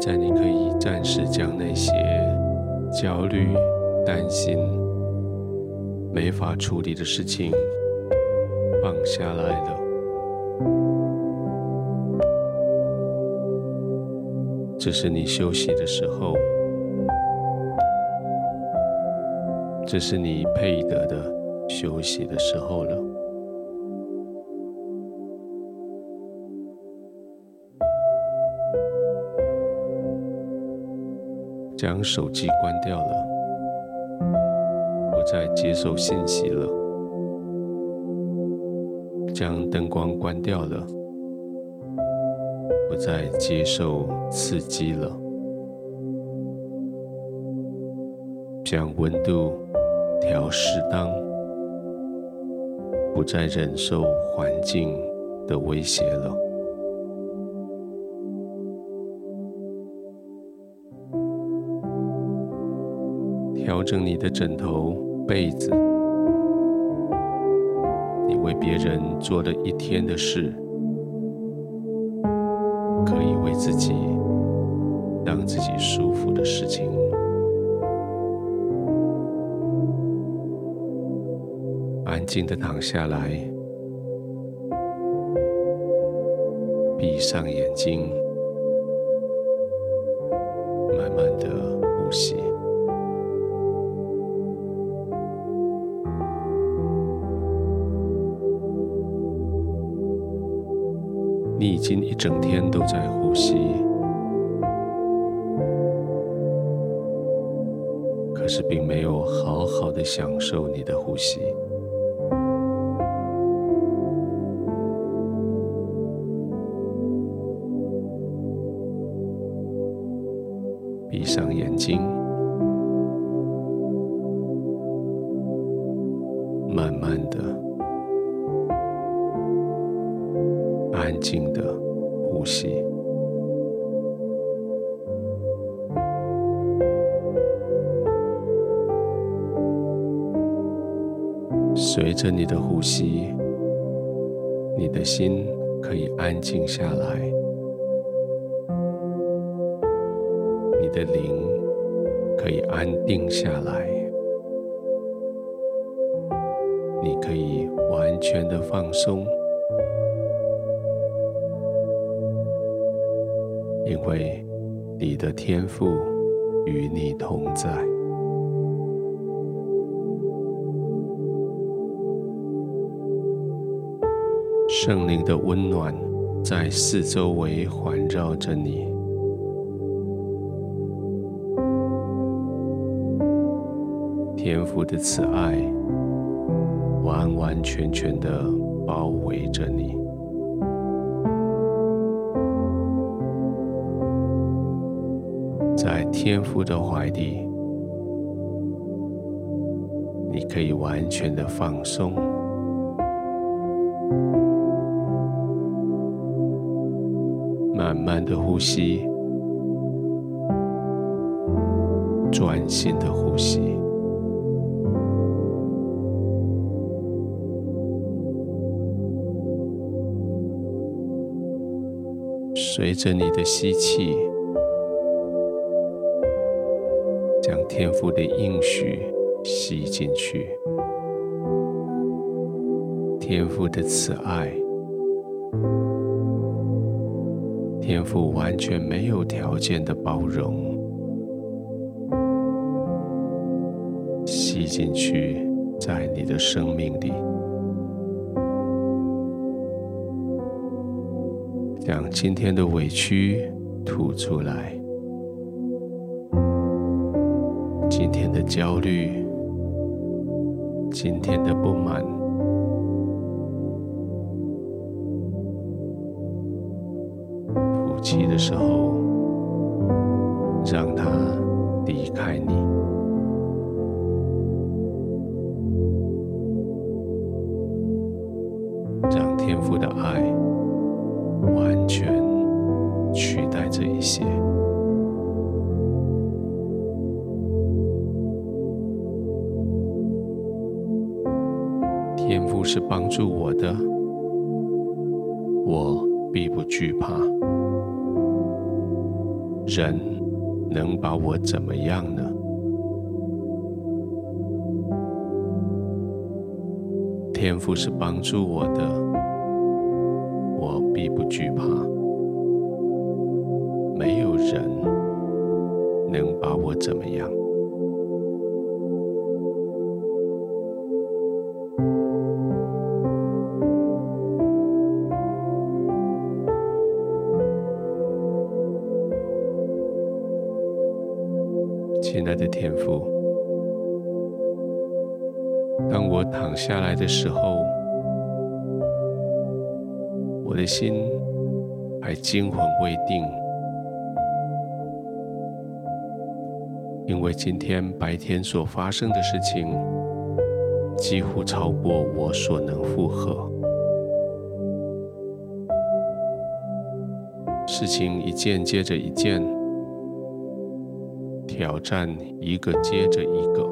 在你可以暂时将那些焦虑、担心、没法处理的事情放下来了。这是你休息的时候，这是你配得的休息的时候了。将手机关掉了，不再接受信息了；将灯光关掉了，不再接受刺激了；将温度调适当，不再忍受环境的威胁了。整你的枕头、被子，你为别人做了一天的事，可以为自己让自己舒服的事情。安静的躺下来，闭上眼睛，已经一整天都在呼吸，可是并没有好好的享受你的呼吸。随着你的呼吸，你的心可以安静下来，你的灵可以安定下来，你可以完全的放松。因为你的天赋与你同在，圣灵的温暖在四周围环绕着你，天父的慈爱完完全全的包围着你。在天父的怀里，你可以完全的放松，慢的呼吸，专心的呼吸，随着你的吸气。将天父的应许吸进去，天父的慈爱，天父完全没有条件的包容，吸进去，在你的生命里，将今天的委屈吐出来。今天的焦虑，今天的不满，气的时候，让它离开你，让天父的爱完全取代这一些。天父是帮助我的，我必不惧怕。人能把我怎么样呢？天赋是帮助我的，我必不惧怕。没有人能把我怎么样。下来的时候，我的心还惊魂未定，因为今天白天所发生的事情几乎超过我所能负荷，事情一件接着一件。挑战一个接着一个，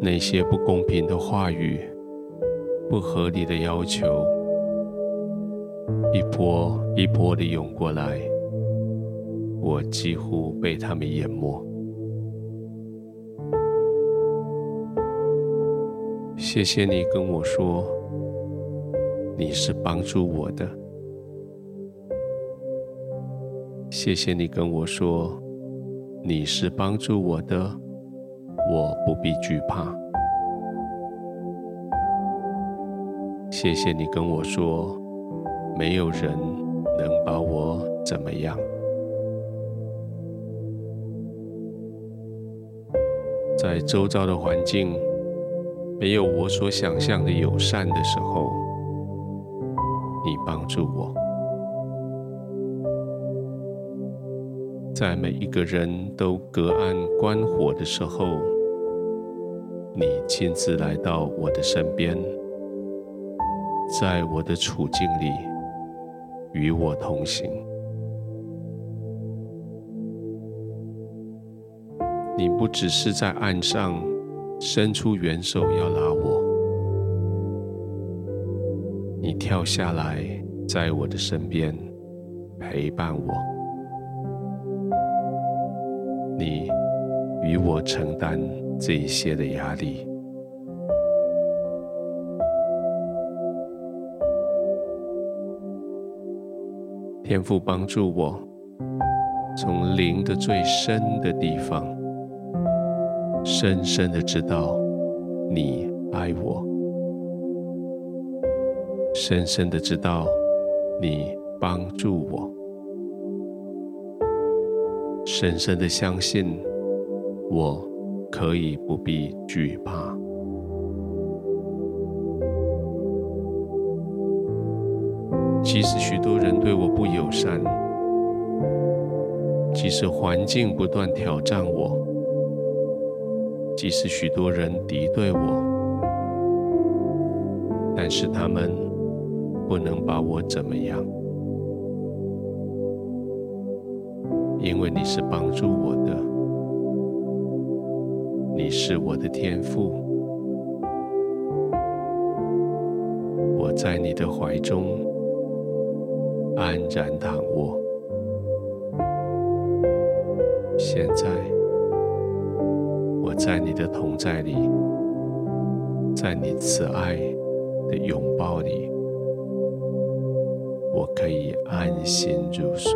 那些不公平的话语、不合理的要求，一波一波的涌过来，我几乎被他们淹没。谢谢你跟我说，你是帮助我的。谢谢你跟我说，你是帮助我的，我不必惧怕。谢谢你跟我说，没有人能把我怎么样。在周遭的环境没有我所想象的友善的时候，你帮助我。在每一个人都隔岸观火的时候，你亲自来到我的身边，在我的处境里与我同行。你不只是在岸上伸出援手要拉我，你跳下来在我的身边陪伴我。你与我承担这一些的压力，天父帮助我，从灵的最深的地方，深深的知道你爱我，深深的知道你帮助我。深深的相信，我可以不必惧怕。即使许多人对我不友善，即使环境不断挑战我，即使许多人敌对我，但是他们不能把我怎么样。因为你是帮助我的，你是我的天父，我在你的怀中安然躺卧。现在我在你的同在里，在你慈爱的拥抱里，我可以安心入睡。